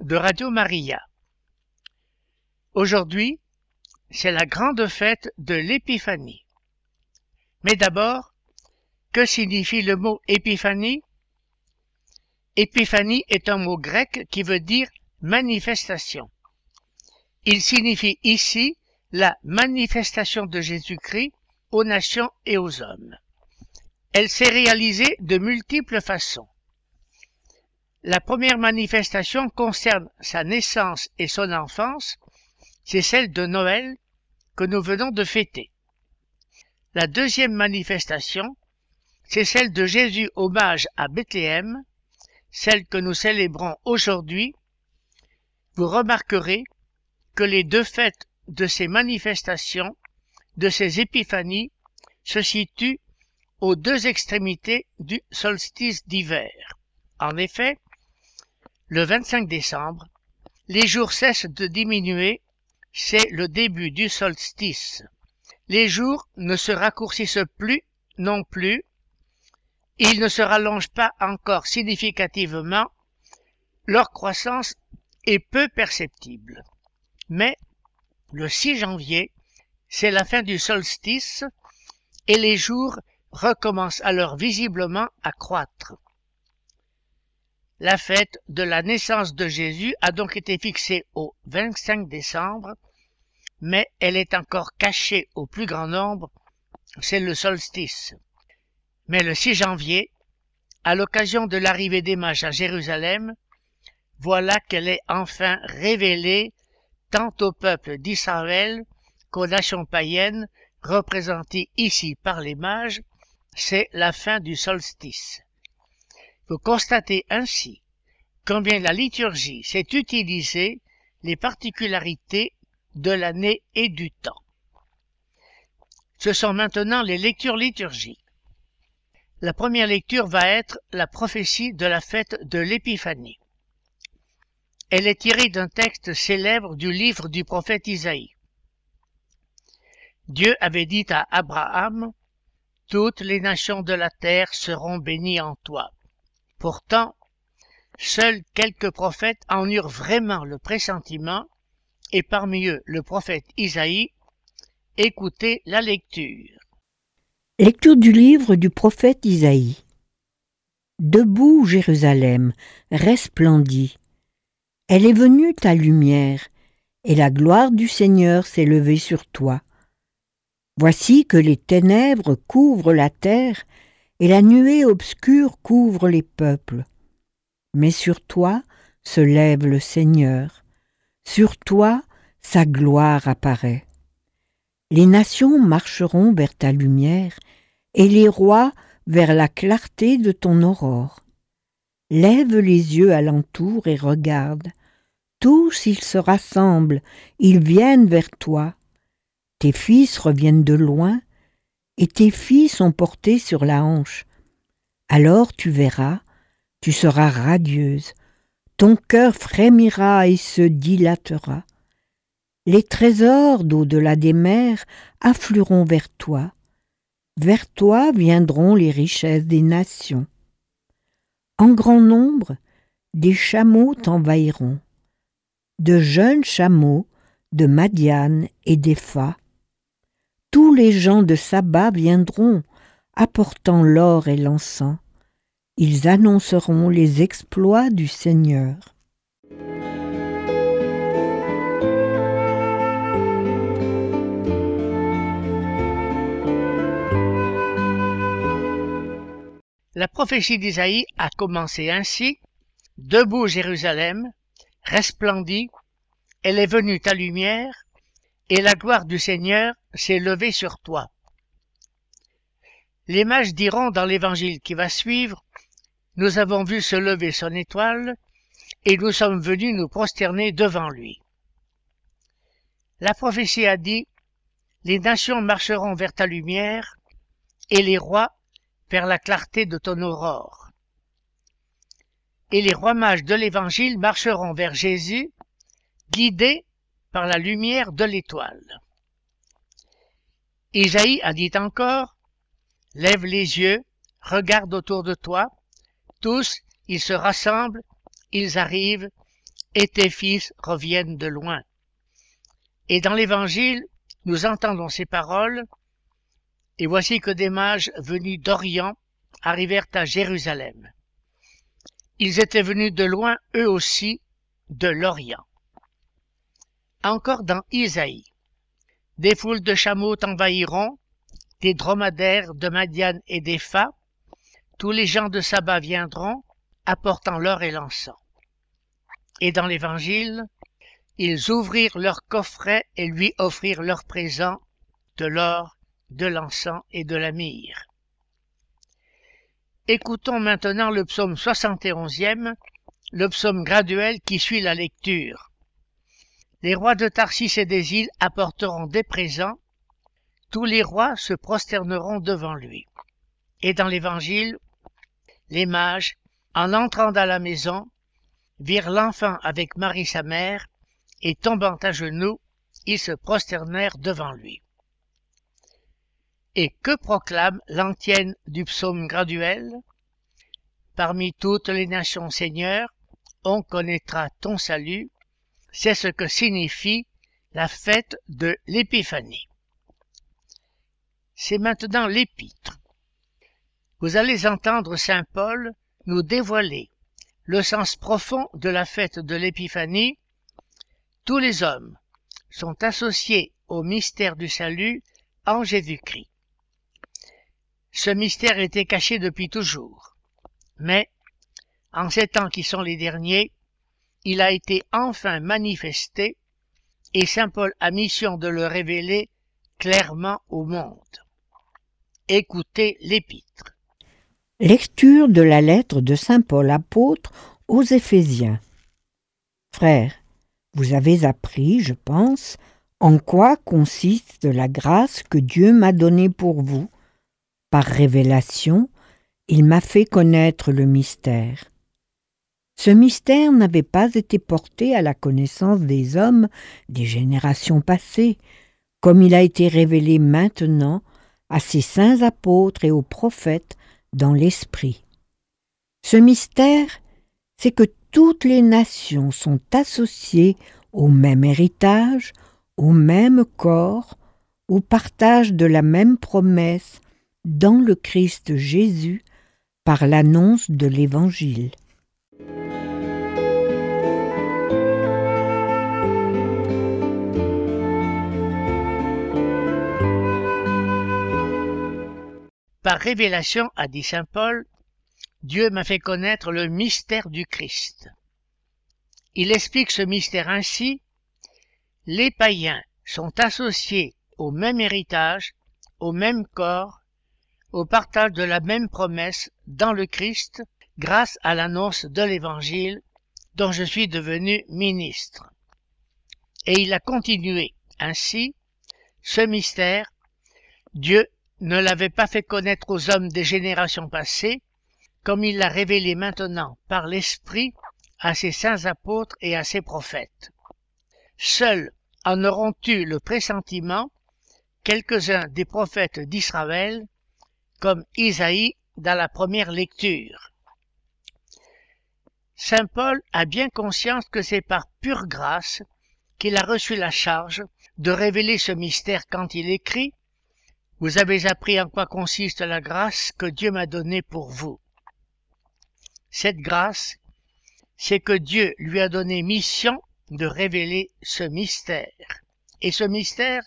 de Radio Maria. Aujourd'hui, c'est la grande fête de l'Épiphanie. Mais d'abord, que signifie le mot épiphanie? Épiphanie est un mot grec qui veut dire manifestation. Il signifie ici la manifestation de Jésus-Christ aux nations et aux hommes. Elle s'est réalisée de multiples façons. La première manifestation concerne sa naissance et son enfance, c'est celle de Noël que nous venons de fêter. La deuxième manifestation, c'est celle de Jésus hommage à Bethléem, celle que nous célébrons aujourd'hui. Vous remarquerez que les deux fêtes de ces manifestations, de ces épiphanies, se situent aux deux extrémités du solstice d'hiver. En effet, le 25 décembre, les jours cessent de diminuer, c'est le début du solstice. Les jours ne se raccourcissent plus non plus, ils ne se rallongent pas encore significativement, leur croissance est peu perceptible. Mais le 6 janvier, c'est la fin du solstice et les jours recommence alors visiblement à croître. La fête de la naissance de Jésus a donc été fixée au 25 décembre, mais elle est encore cachée au plus grand nombre, c'est le solstice. Mais le 6 janvier, à l'occasion de l'arrivée des mages à Jérusalem, voilà qu'elle est enfin révélée tant au peuple d'Israël qu'aux nations païennes représentées ici par les mages, c'est la fin du solstice. Vous constatez ainsi combien la liturgie sait utiliser les particularités de l'année et du temps. Ce sont maintenant les lectures liturgiques. La première lecture va être la prophétie de la fête de l'Épiphanie. Elle est tirée d'un texte célèbre du livre du prophète Isaïe. Dieu avait dit à Abraham, toutes les nations de la terre seront bénies en toi. Pourtant, seuls quelques prophètes en eurent vraiment le pressentiment, et parmi eux le prophète Isaïe. Écoutez la lecture. Lecture du livre du prophète Isaïe. Debout, Jérusalem, resplendit. Elle est venue ta lumière, et la gloire du Seigneur s'est levée sur toi. Voici que les ténèbres couvrent la terre, et la nuée obscure couvre les peuples. Mais sur toi se lève le Seigneur, sur toi sa gloire apparaît. Les nations marcheront vers ta lumière, et les rois vers la clarté de ton aurore. Lève les yeux alentour et regarde. Tous ils se rassemblent, ils viennent vers toi. Tes fils reviennent de loin, et tes filles sont portées sur la hanche. Alors tu verras, tu seras radieuse, ton cœur frémira et se dilatera. Les trésors d'au-delà des mers afflueront vers toi. Vers toi viendront les richesses des nations. En grand nombre, des chameaux t'envahiront, de jeunes chameaux de Madiane et d'Epha tous les gens de Saba viendront, apportant l'or et l'encens. Ils annonceront les exploits du Seigneur. La prophétie d'Isaïe a commencé ainsi. Debout Jérusalem, resplendit, elle est venue ta lumière, et la gloire du Seigneur s'est levée sur toi. Les mages diront dans l'évangile qui va suivre, nous avons vu se lever son étoile, et nous sommes venus nous prosterner devant lui. La prophétie a dit, Les nations marcheront vers ta lumière, et les rois vers la clarté de ton aurore. Et les rois mages de l'Évangile marcheront vers Jésus, guidés par la lumière de l'étoile. Isaïe a dit encore, Lève les yeux, regarde autour de toi, tous, ils se rassemblent, ils arrivent, et tes fils reviennent de loin. Et dans l'Évangile, nous entendons ces paroles, et voici que des mages venus d'Orient arrivèrent à Jérusalem. Ils étaient venus de loin, eux aussi, de l'Orient. Encore dans Isaïe. Des foules de chameaux t'envahiront, des dromadaires de Madiane et d'Epha, tous les gens de Saba viendront, apportant l'or et l'encens. Et dans l'Évangile, ils ouvrirent leurs coffrets et lui offrirent leurs présents, de l'or, de l'encens et de la myrrhe. Écoutons maintenant le psaume 71e, le psaume graduel qui suit la lecture. Les rois de Tarsis et des îles apporteront des présents, tous les rois se prosterneront devant lui. Et dans l'Évangile, les mages, en entrant dans la maison, virent l'enfant avec Marie sa mère, et tombant à genoux, ils se prosternèrent devant lui. Et que proclame l'antienne du psaume graduel? Parmi toutes les nations, Seigneur, on connaîtra ton salut, c'est ce que signifie la fête de l'Épiphanie. C'est maintenant l'épître. Vous allez entendre Saint Paul nous dévoiler le sens profond de la fête de l'Épiphanie tous les hommes sont associés au mystère du salut en Jésus-Christ. Ce mystère était caché depuis toujours, mais en ces temps qui sont les derniers, il a été enfin manifesté et Saint Paul a mission de le révéler clairement au monde. Écoutez l'épître. Lecture de la lettre de Saint Paul apôtre aux Éphésiens. Frères, vous avez appris, je pense, en quoi consiste la grâce que Dieu m'a donnée pour vous. Par révélation, il m'a fait connaître le mystère. Ce mystère n'avait pas été porté à la connaissance des hommes des générations passées, comme il a été révélé maintenant à ses saints apôtres et aux prophètes dans l'Esprit. Ce mystère, c'est que toutes les nations sont associées au même héritage, au même corps, au partage de la même promesse dans le Christ Jésus par l'annonce de l'Évangile. Révélation, a dit Saint Paul, Dieu m'a fait connaître le mystère du Christ. Il explique ce mystère ainsi. Les païens sont associés au même héritage, au même corps, au partage de la même promesse dans le Christ grâce à l'annonce de l'Évangile dont je suis devenu ministre. Et il a continué ainsi, ce mystère, Dieu ne l'avait pas fait connaître aux hommes des générations passées, comme il l'a révélé maintenant par l'Esprit à ses saints apôtres et à ses prophètes. Seuls en auront eu le pressentiment quelques-uns des prophètes d'Israël, comme Isaïe dans la première lecture. Saint Paul a bien conscience que c'est par pure grâce qu'il a reçu la charge de révéler ce mystère quand il écrit Vous avez appris en quoi consiste la grâce que Dieu m'a donnée pour vous. Cette grâce, c'est que Dieu lui a donné mission de révéler ce mystère. Et ce mystère,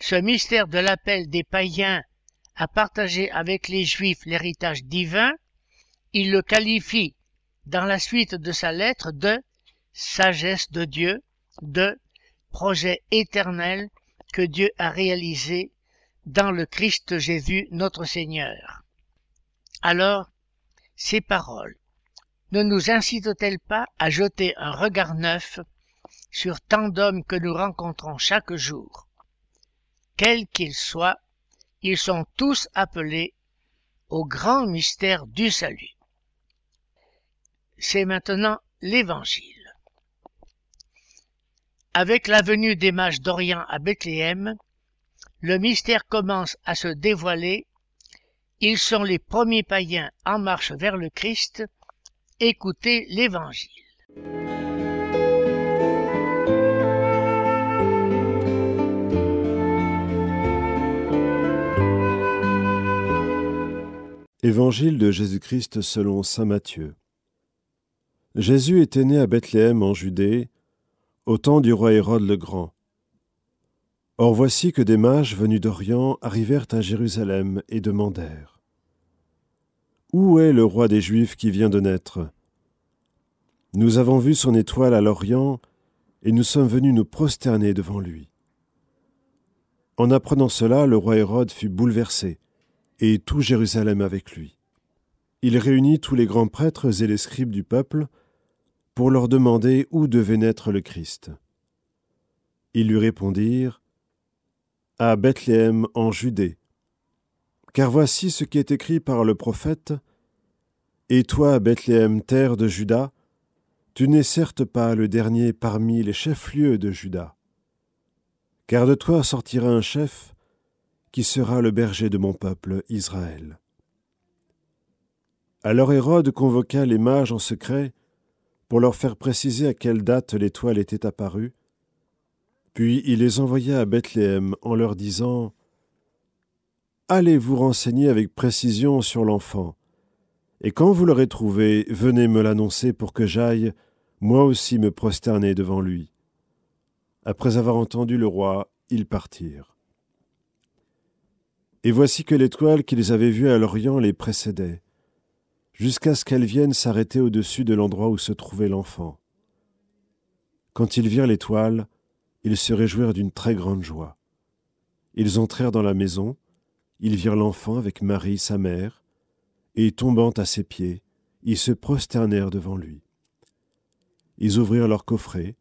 ce mystère de l'appel des païens à partager avec les Juifs l'héritage divin, il le qualifie dans la suite de sa lettre de sagesse de Dieu, de projet éternel que Dieu a réalisé dans le Christ Jésus notre Seigneur. Alors, ces paroles. ne nous incite-t-elle pas à jeter un regard neuf sur tant d'hommes que nous rencontrons chaque jour? Quels qu'ils soient, ils sont tous appelés au grand mystère du salut. C'est maintenant l'Évangile. Avec la venue des mages d'Orient à Bethléem, le mystère commence à se dévoiler. Ils sont les premiers païens en marche vers le Christ. Écoutez l'Évangile. Évangile de Jésus-Christ selon Saint Matthieu. Jésus était né à Bethléem en Judée, au temps du roi Hérode le Grand. Or voici que des mages venus d'Orient arrivèrent à Jérusalem et demandèrent Où est le roi des Juifs qui vient de naître? Nous avons vu son étoile à l'Orient, et nous sommes venus nous prosterner devant lui. En apprenant cela, le roi Hérode fut bouleversé et tout Jérusalem avec lui. Il réunit tous les grands prêtres et les scribes du peuple pour leur demander où devait naître le Christ. Ils lui répondirent À Bethléem en Judée. Car voici ce qui est écrit par le prophète Et toi, Bethléem, terre de Juda, tu n'es certes pas le dernier parmi les chefs-lieux de Juda. Car de toi sortira un chef qui sera le berger de mon peuple Israël. Alors Hérode convoqua les mages en secret pour leur faire préciser à quelle date l'étoile était apparue, puis il les envoya à Bethléem en leur disant Allez vous renseigner avec précision sur l'enfant, et quand vous l'aurez trouvé, venez me l'annoncer pour que j'aille, moi aussi, me prosterner devant lui. Après avoir entendu le roi, ils partirent. Et voici que l'étoile qu'ils avaient vue à l'Orient les précédait, jusqu'à ce qu'elle vienne s'arrêter au-dessus de l'endroit où se trouvait l'enfant. Quand ils virent l'étoile, ils se réjouirent d'une très grande joie. Ils entrèrent dans la maison, ils virent l'enfant avec Marie, sa mère, et tombant à ses pieds, ils se prosternèrent devant lui. Ils ouvrirent leur coffret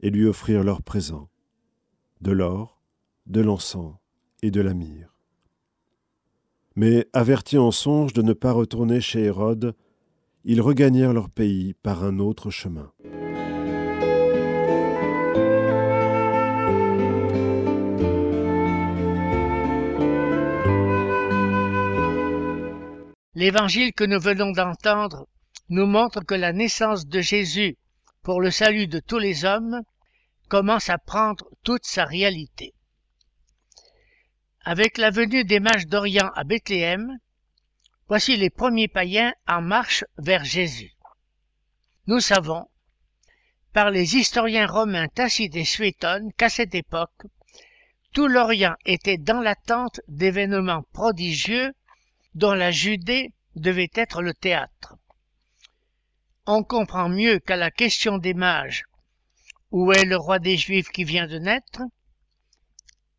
et lui offrirent leurs présents, de l'or, de l'encens et de la myrrhe. Mais avertis en songe de ne pas retourner chez Hérode, ils regagnèrent leur pays par un autre chemin. L'évangile que nous venons d'entendre nous montre que la naissance de Jésus pour le salut de tous les hommes commence à prendre toute sa réalité. Avec la venue des mages d'Orient à Bethléem, voici les premiers païens en marche vers Jésus. Nous savons, par les historiens romains Tacite et Suétone, qu'à cette époque, tout l'Orient était dans l'attente d'événements prodigieux dont la Judée devait être le théâtre. On comprend mieux qu'à la question des mages Où est le roi des Juifs qui vient de naître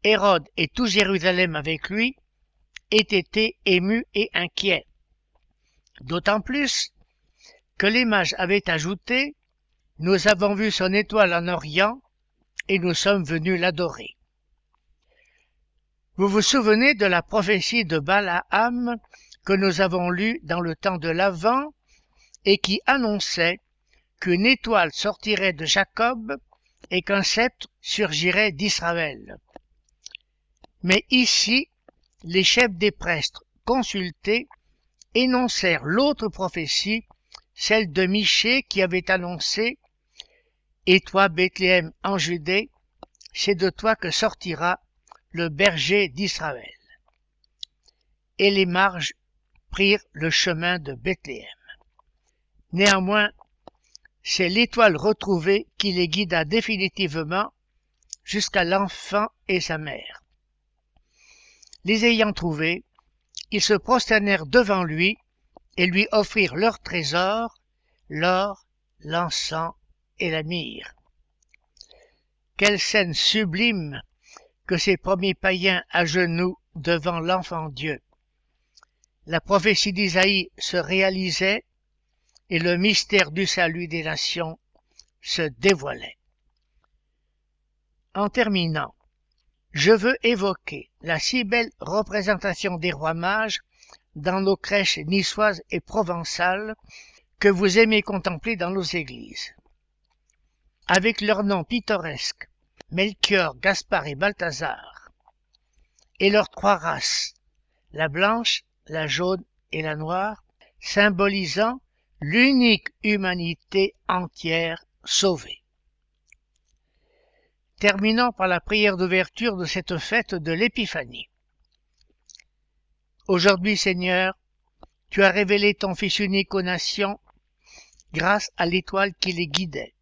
Hérode et tout Jérusalem avec lui aient été émus et inquiets. D'autant plus que les mages avaient ajouté Nous avons vu son étoile en Orient et nous sommes venus l'adorer. Vous vous souvenez de la prophétie de Balaam que nous avons lue dans le temps de l'Avent et qui annonçait qu'une étoile sortirait de Jacob et qu'un sceptre surgirait d'Israël. Mais ici, les chefs des prêtres consultés énoncèrent l'autre prophétie, celle de Michée qui avait annoncé Et toi, Bethléem en Judée, c'est de toi que sortira le berger d'Israël. Et les marges prirent le chemin de Bethléem. Néanmoins, c'est l'étoile retrouvée qui les guida définitivement jusqu'à l'enfant et sa mère. Les ayant trouvés, ils se prosternèrent devant lui et lui offrirent leur trésor, l'or, l'encens et la myrrhe. Quelle scène sublime que ces premiers païens à genoux devant l'enfant Dieu. La prophétie d'Isaïe se réalisait, et le mystère du salut des nations se dévoilait. En terminant, je veux évoquer la si belle représentation des rois mages dans nos crèches niçoises et provençales que vous aimez contempler dans nos églises. Avec leurs noms pittoresques, Melchior, Gaspard et Balthazar, et leurs trois races, la blanche, la jaune et la noire, symbolisant l'unique humanité entière sauvée. Terminons par la prière d'ouverture de cette fête de l'Épiphanie. Aujourd'hui, Seigneur, tu as révélé ton Fils unique aux nations grâce à l'étoile qui les guidait.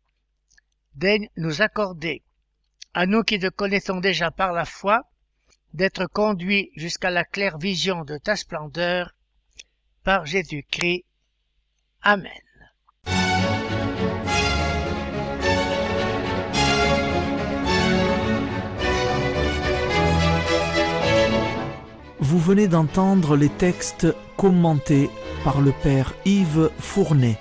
Daigne nous accorder, à nous qui te connaissons déjà par la foi, d'être conduits jusqu'à la claire vision de ta splendeur, par Jésus-Christ. Amen. Vous venez d'entendre les textes commentés par le Père Yves Fournet.